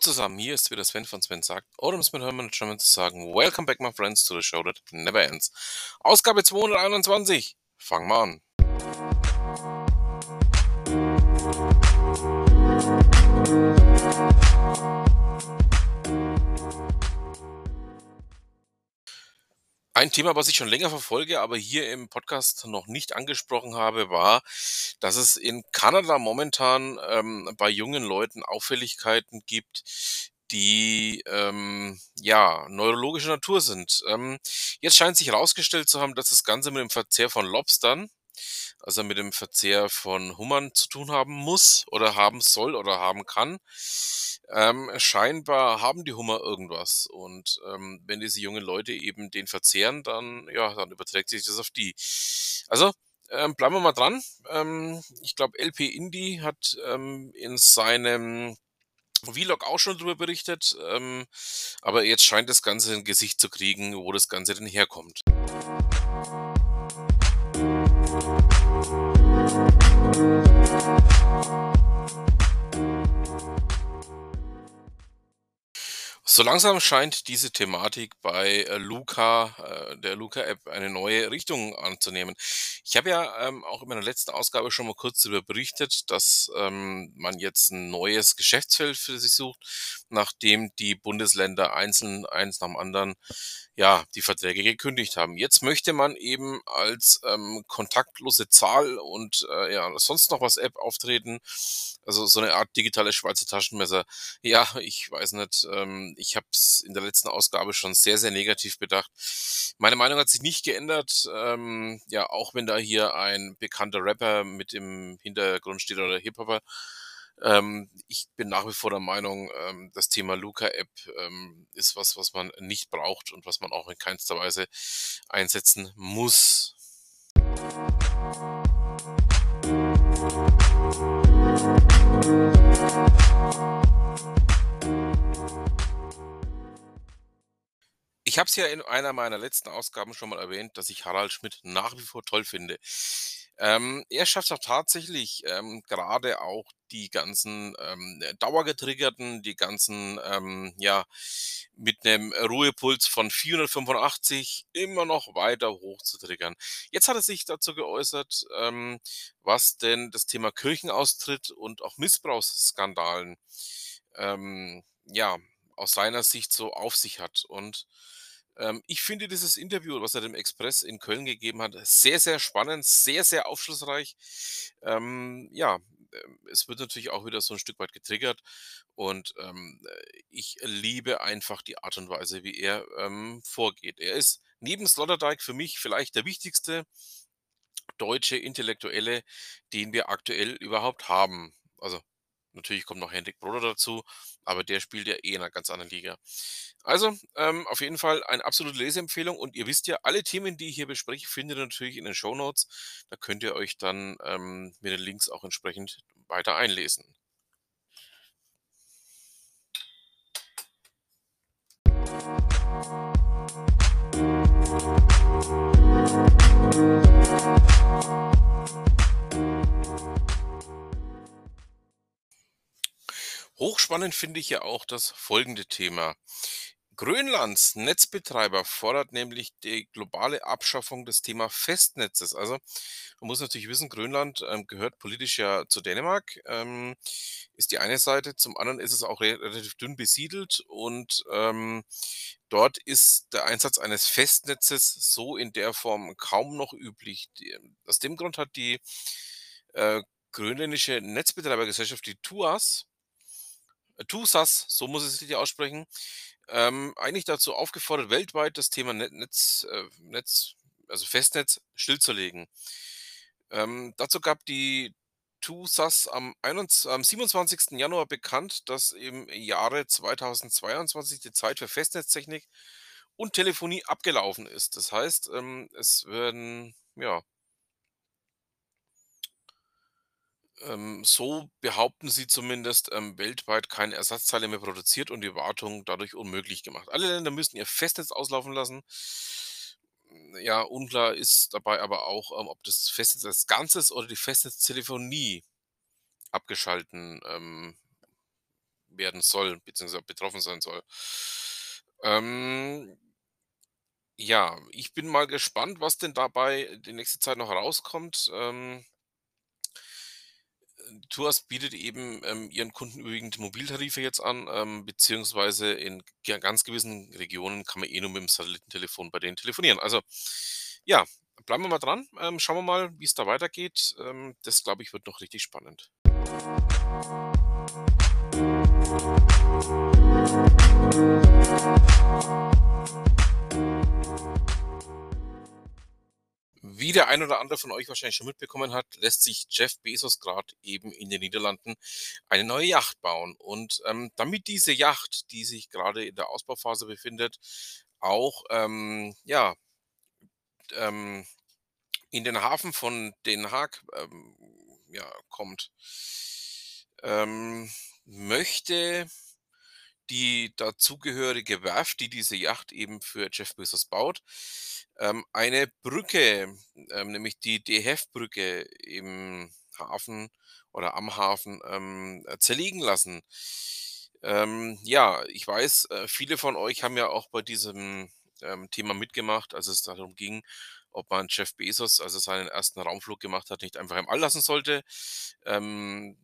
Zusammen, hier ist wieder Sven von Sven sagt, oder um es mit Hermann German zu sagen, Welcome back my friends to the show that never ends. Ausgabe 221, fangen wir an. Ein Thema, was ich schon länger verfolge, aber hier im Podcast noch nicht angesprochen habe, war, dass es in Kanada momentan ähm, bei jungen Leuten Auffälligkeiten gibt, die ähm, ja neurologischer Natur sind. Ähm, jetzt scheint sich herausgestellt zu haben, dass das Ganze mit dem Verzehr von Lobstern, also mit dem Verzehr von Hummern zu tun haben muss oder haben soll oder haben kann. Ähm, scheinbar haben die Hummer irgendwas. Und ähm, wenn diese jungen Leute eben den verzehren, dann, ja, dann überträgt sich das auf die. Also, ähm, bleiben wir mal dran. Ähm, ich glaube, LP Indie hat ähm, in seinem Vlog auch schon darüber berichtet. Ähm, aber jetzt scheint das Ganze ein Gesicht zu kriegen, wo das Ganze denn herkommt. So langsam scheint diese Thematik bei äh, Luca, äh, der Luca-App, eine neue Richtung anzunehmen. Ich habe ja ähm, auch in meiner letzten Ausgabe schon mal kurz darüber berichtet, dass ähm, man jetzt ein neues Geschäftsfeld für sich sucht, nachdem die Bundesländer einzeln eins nach dem anderen ja die Verträge gekündigt haben. Jetzt möchte man eben als ähm, kontaktlose Zahl und äh, ja sonst noch was App auftreten, also so eine Art digitale Schweizer Taschenmesser. Ja, ich weiß nicht. Ähm, ich habe es in der letzten Ausgabe schon sehr, sehr negativ bedacht. Meine Meinung hat sich nicht geändert. Ähm, ja, auch wenn da hier ein bekannter Rapper mit im Hintergrund steht oder Hip-Hopper. Ähm, ich bin nach wie vor der Meinung, ähm, das Thema Luca-App ähm, ist was, was man nicht braucht und was man auch in keinster Weise einsetzen muss. Ich habe es ja in einer meiner letzten Ausgaben schon mal erwähnt, dass ich Harald Schmidt nach wie vor toll finde. Ähm, er schafft auch tatsächlich ähm, gerade auch die ganzen ähm, Dauergetriggerten, die ganzen, ähm, ja, mit einem Ruhepuls von 485 immer noch weiter hoch zu triggern. Jetzt hat er sich dazu geäußert, ähm, was denn das Thema Kirchenaustritt und auch Missbrauchsskandalen ähm, ja aus seiner Sicht so auf sich hat. Und ich finde dieses Interview, was er dem Express in Köln gegeben hat, sehr, sehr spannend, sehr, sehr aufschlussreich. Ähm, ja, ähm, es wird natürlich auch wieder so ein Stück weit getriggert und ähm, äh, ich liebe einfach die Art und Weise, wie er ähm, vorgeht. Er ist neben Sloterdijk für mich vielleicht der wichtigste deutsche Intellektuelle, den wir aktuell überhaupt haben. Also Natürlich kommt noch Hendrik Broder dazu, aber der spielt ja eh in einer ganz anderen Liga. Also, ähm, auf jeden Fall eine absolute Leseempfehlung und ihr wisst ja, alle Themen, die ich hier bespreche, findet ihr natürlich in den Show Notes. Da könnt ihr euch dann ähm, mit den Links auch entsprechend weiter einlesen. Hochspannend finde ich ja auch das folgende Thema. Grönlands Netzbetreiber fordert nämlich die globale Abschaffung des Thema Festnetzes. Also man muss natürlich wissen, Grönland ähm, gehört politisch ja zu Dänemark, ähm, ist die eine Seite. Zum anderen ist es auch re relativ dünn besiedelt und ähm, dort ist der Einsatz eines Festnetzes so in der Form kaum noch üblich. Die, aus dem Grund hat die äh, grönländische Netzbetreibergesellschaft, die TUAS, TUSAS, so muss es sich aussprechen, ähm, eigentlich dazu aufgefordert, weltweit das Thema Netz, äh, Netz also Festnetz, stillzulegen. Ähm, dazu gab die TUSAS am, 21, am 27. Januar bekannt, dass im Jahre 2022 die Zeit für Festnetztechnik und Telefonie abgelaufen ist. Das heißt, ähm, es werden ja Ähm, so behaupten sie zumindest, ähm, weltweit keine Ersatzteile mehr produziert und die Wartung dadurch unmöglich gemacht. Alle Länder müssen ihr Festnetz auslaufen lassen. Ja, unklar ist dabei aber auch, ähm, ob das Festnetz als Ganzes oder die Festnetztelefonie abgeschalten ähm, werden soll, beziehungsweise betroffen sein soll. Ähm ja, ich bin mal gespannt, was denn dabei die nächste Zeit noch rauskommt. Ähm äh, Tuas bietet eben, ähm, ihren Kunden überwiegend Mobiltarife jetzt an, ähm, beziehungsweise in ganz gewissen Regionen kann man eh nur mit dem Satellitentelefon bei denen telefonieren. Also, ja, bleiben wir mal dran. Ähm, schauen wir mal, wie es da weitergeht. Ähm, das, glaube ich, wird noch richtig spannend. Wie der ein oder andere von euch wahrscheinlich schon mitbekommen hat, lässt sich Jeff Bezos gerade eben in den Niederlanden eine neue Yacht bauen. Und ähm, damit diese Yacht, die sich gerade in der Ausbauphase befindet, auch ähm, ja, ähm, in den Hafen von Den Haag ähm, ja, kommt, ähm, möchte die dazugehörige Werft, die diese Yacht eben für Jeff Bezos baut, ähm, eine Brücke, ähm, nämlich die DHEF-Brücke im Hafen oder am Hafen ähm, äh, zerlegen lassen. Ähm, ja, ich weiß, äh, viele von euch haben ja auch bei diesem ähm, Thema mitgemacht, als es darum ging, ob man Jeff Bezos, als er seinen ersten Raumflug gemacht hat, nicht einfach im All lassen sollte. Ähm,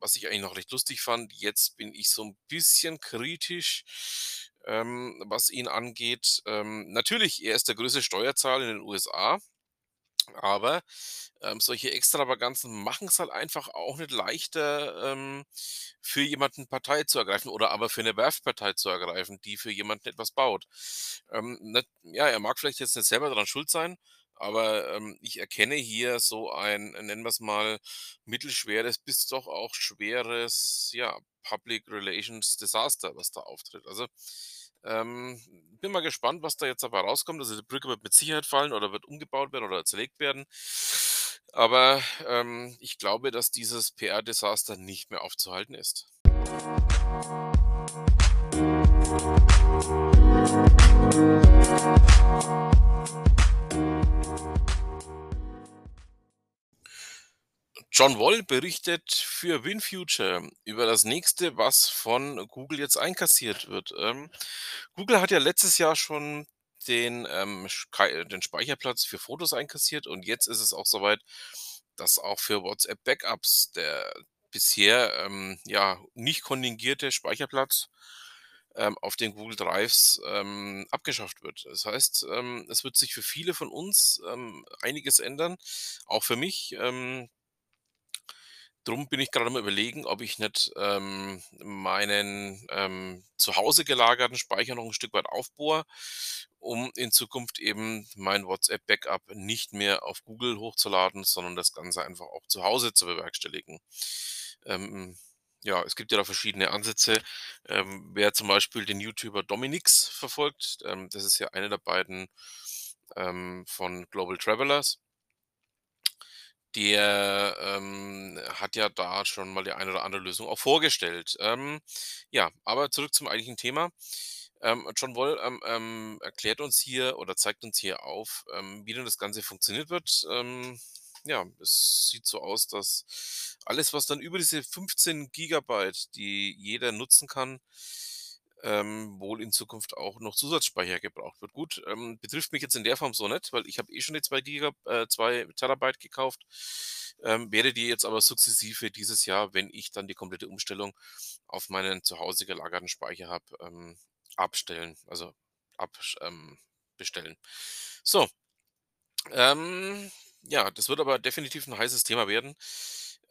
was ich eigentlich noch recht lustig fand. Jetzt bin ich so ein bisschen kritisch, ähm, was ihn angeht. Ähm, natürlich, er ist der größte Steuerzahler in den USA. Aber, ähm, solche Extravaganzen machen es halt einfach auch nicht leichter, ähm, für jemanden Partei zu ergreifen oder aber für eine Werft Partei zu ergreifen, die für jemanden etwas baut. Ähm, net ja, er mag vielleicht jetzt nicht selber daran schuld sein, aber, ähm, ich erkenne hier so ein, nennen wir es mal, mittelschweres bis doch auch schweres, ja, Public Relations Desaster, was da auftritt. Also, ähm, bin mal gespannt, was da jetzt dabei rauskommt. Also, die Brücke wird mit Sicherheit fallen oder wird umgebaut werden oder zerlegt werden. Aber, ähm, ich glaube, dass dieses PR-Desaster nicht mehr aufzuhalten ist. John Woll berichtet für WinFuture über das nächste, was von Google jetzt einkassiert wird. Ähm, Google hat ja letztes Jahr schon den, ähm, Sky den Speicherplatz für Fotos einkassiert und jetzt ist es auch soweit, dass auch für WhatsApp-Backups der bisher, ähm, ja, nicht kontingierte Speicherplatz, ähm, auf den Google Drives, ähm, abgeschafft wird. Das heißt, ähm, es wird sich für viele von uns, ähm, einiges ändern, auch für mich. Drum bin ich gerade am Überlegen, ob ich nicht, ähm, meinen, ähm, zu Hause gelagerten Speicher noch ein Stück weit aufbohre, um in Zukunft eben mein WhatsApp-Backup nicht mehr auf Google hochzuladen, sondern das Ganze einfach auch zu Hause zu bewerkstelligen. Ähm, ja, es gibt ja da verschiedene Ansätze. Ähm, wer zum Beispiel den YouTuber Dominix verfolgt, ähm, das ist ja einer der beiden ähm, von Global Travelers. Der, ähm, hat ja da schon mal die eine oder andere Lösung auch vorgestellt. Ähm, ja, aber zurück zum eigentlichen Thema. Ähm, John Woll, ähm, ähm, erklärt uns hier oder zeigt uns hier auf, ähm, wie denn das Ganze funktioniert wird. Ja, es sieht so aus, dass alles, was dann über diese 15 Gigabyte, die jeder nutzen kann, ähm, wohl in Zukunft auch noch Zusatzspeicher gebraucht wird. Gut, ähm, betrifft mich jetzt in der Form so nicht, weil ich habe eh schon die 2 Giga äh, 2 Terabyte gekauft, ähm, werde die jetzt aber sukzessive dieses Jahr, wenn ich dann die komplette Umstellung auf meinen zu Hause gelagerten Speicher habe, ähm, abstellen, also ab ähm. So, ähm, ja, das wird aber definitiv ein heißes Thema werden.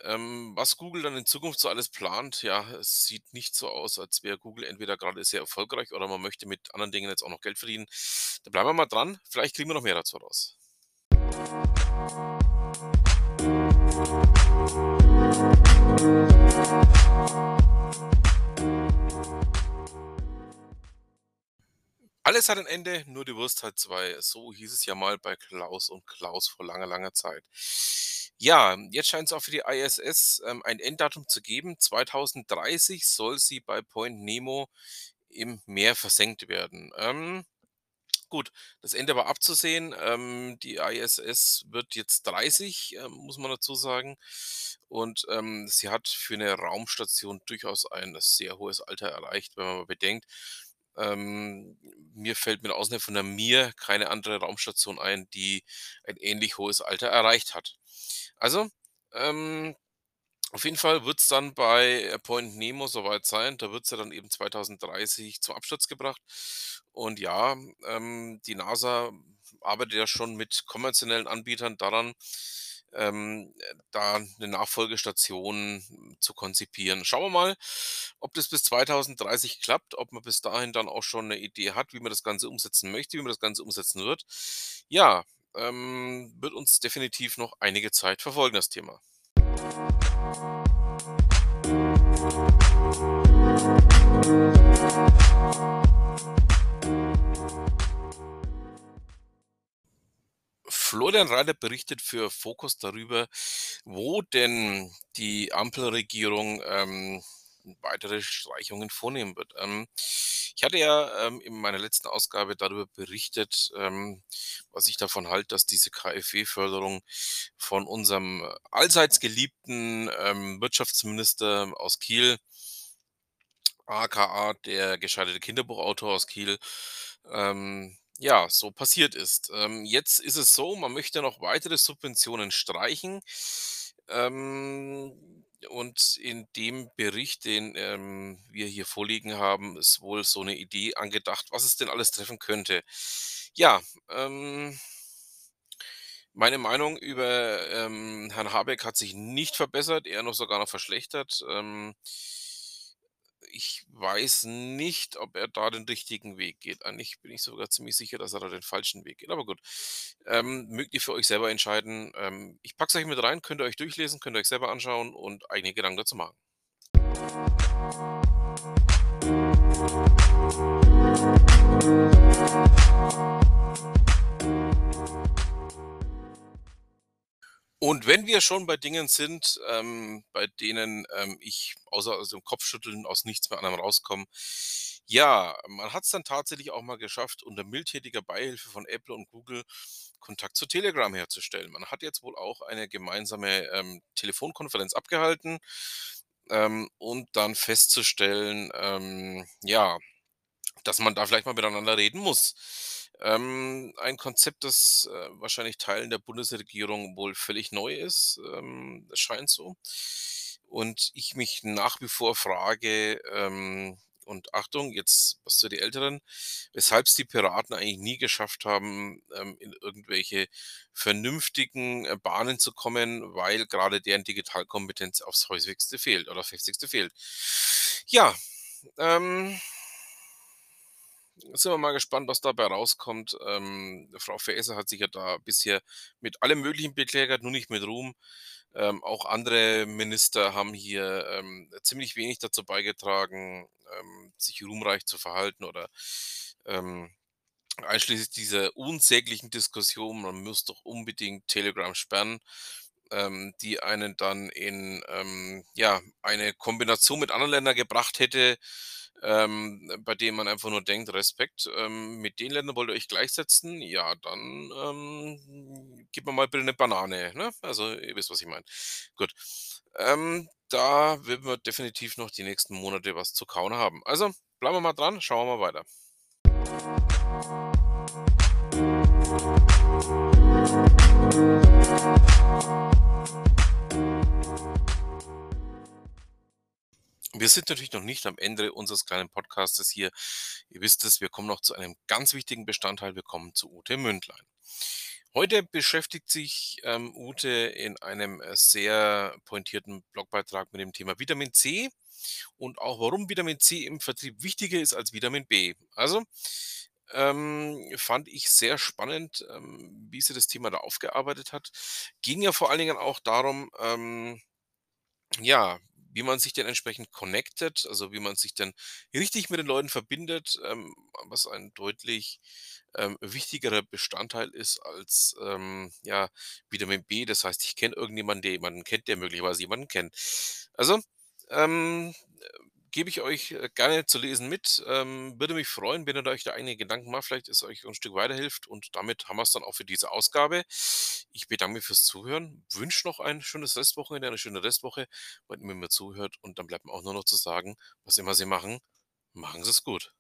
Ähm, was Google dann in Zukunft so alles plant, ja, es sieht nicht so aus, als wäre Google entweder gerade sehr erfolgreich oder man möchte mit anderen Dingen jetzt auch noch Geld verdienen. Da bleiben wir mal dran. Vielleicht kriegen wir noch mehr dazu raus. Alles hat ein Ende, nur die Wurst hat zwei. So hieß es ja mal bei Klaus und Klaus vor langer, langer Zeit. Ja, jetzt scheint es auch für die ISS ähm, ein Enddatum zu geben. 2030 soll sie bei Point Nemo im Meer versenkt werden. Ähm, Gut, das Ende war abzusehen. Ähm, die ISS wird jetzt 30, ähm, muss man dazu sagen. Und, ähm, sie hat für 'ne Raumstation durchaus ein sehr hohes Alter erreicht, wenn man mal bedenkt ähm, mir fällt mit Ausnahme von der Mir keine andere Raumstation ein, die ein ähnlich hohes Alter erreicht hat. Also, ähm, auf jeden Fall wird's dann bei Point Nemo so weit sein. Da wird sie dann eben 2030 zum Absturz gebracht. Und ja, ähm, die NASA arbeitet ja schon mit konventionellen Anbietern daran, ähm, äh, da 'ne Nachfolgestation zu konzipieren. Schauen wir mal, ob das bis 2030 klappt, ob man bis dahin dann auch schon 'ne Idee hat, wie man das Ganze umsetzen möchte, wie man das Ganze umsetzen wird. Ja, ähm, wird uns definitiv noch einige Zeit verfolgen, das Thema. Florian Rainer berichtet für Focus darüber, wo denn die Ampelregierung, ähm, weitere Streichungen vornehmen wird. Ähm, ich hatte ja, ähm, in meiner letzten Ausgabe darüber berichtet, ähm, was ich davon halte, dass diese KfW-Förderung von unserem allseits geliebten, ähm, Wirtschaftsminister aus Kiel AKA der gescheiterte Kinderbuchautor aus Kiel, ähm, ja, so passiert ist. Ähm, jetzt ist es so, man möchte noch weitere Subventionen streichen. Ähm, und in dem Bericht, den, ähm, wir hier vorliegen haben, ist wohl so 'ne Idee angedacht, was es denn alles treffen könnte. Ja, ähm meine Meinung über, ähm, Herrn Habeck hat sich nicht verbessert, eher noch sogar noch verschlechtert. Ähm ich weiß nicht, ob er da den richtigen Weg geht. Eigentlich bin ich sogar ziemlich sicher, dass er da den falschen Weg geht. Aber gut, ähm, mögt ihr für euch selber entscheiden. Ähm, ich packe es euch mit rein, könnt ihr euch durchlesen, könnt ihr euch selber anschauen und eigene Gedanken dazu machen. Und wenn wir schon bei Dingen sind, ähm, bei denen, ähm, ich außer aus dem Kopfschütteln aus nichts mehr anderem rauskomme. Ja, man hat's dann tatsächlich auch mal geschafft, unter mildtätiger Beihilfe von Apple und Google Kontakt zu Telegram herzustellen. Man hat jetzt wohl auch eine gemeinsame, ähm, Telefonkonferenz abgehalten, ähm, und dann festzustellen, ähm, ja, dass man da vielleicht mal miteinander reden muss. Ähm, ein Konzept, das, äh, wahrscheinlich Teilen der Bundesregierung wohl völlig neu ist, ähm, es scheint so. Und ich mich nach wie vor frage, ähm und Achtung, jetzt was für die Älteren, weshalb's die Piraten eigentlich nie geschafft haben, ähm, in irgendwelche vernünftigen, äh, Bahnen zu kommen, weil grade deren Digitalkompetenz aufs Häufigste fehlt oder Heftigste fehlt. Ja, ähm sind wir mal gespannt, was dabei rauskommt. Ähm, Frau Faeser hat sich ja da bisher mit allem Möglichen bekleckert, nur nicht mit Ruhm. Ähm, auch andere Minister haben hier, ähm, ziemlich wenig dazu beigetragen, ähm, sich ruhmreich zu verhalten oder, ähm, einschließlich dieser unsäglichen Diskussion, man muss doch unbedingt Telegram sperren, ähm, die einen dann in, ja, eine Kombination mit anderen Ländern gebracht hätte, ähm, bei denen man einfach nur denkt: „Respekt, ähm, mit den Ländern wollt ihr euch gleichsetzen? Ja, dann, ähm, gib mir mal bitte 'ne Banane“, ne? Also, ihr wisst, was ich meine. Gut, ähm, da werden wir definitiv noch die nächsten Monate was zu kauen haben. Also, bleiben wir mal dran, schauen wir mal weiter. Sind natürlich noch nicht am Ende unseres kleinen Podcastes hier. Ihr wisst es, wir kommen noch zu einem ganz wichtigen Bestandteil. Wir kommen zu Ute Mündlein. Heute beschäftigt sich, ähm, Ute in einem, äh, sehr pointierten Blogbeitrag mit dem Thema Vitamin C und auch warum Vitamin C im Vertrieb wichtiger ist als Vitamin B. Also, ähm, fand ich sehr spannend, ähm, wie sie das Thema da aufgearbeitet hat. Ging ja vor allen Dingen auch darum, ähm ja, wie man sich denn entsprechend connected, also wie man sich denn richtig mit den Leuten verbindet, ähm, was ein deutlich, ähm, wichtigerer Bestandteil ist als, ähm, ja, Vitamin B. Das heißt, ich kenne irgendjemanden, der jemanden kennt, der möglicherweise jemanden kennt. Also, ähm, gebe ich euch, äh, gerne zu lesen mit. Ähm, würde mich freuen, wenn ihr euch da einige Gedanken macht, vielleicht es euch ein Stück weiterhilft und damit haben wir's dann auch für diese Ausgabe. Ich bedanke mich fürs Zuhören, wünsche noch ein schönes Restwochenende, eine schöne Restwoche, immer ihr mir zuhört und dann bleibt mir auch nur noch zu sagen, was immer Sie machen, machen Sie's gut.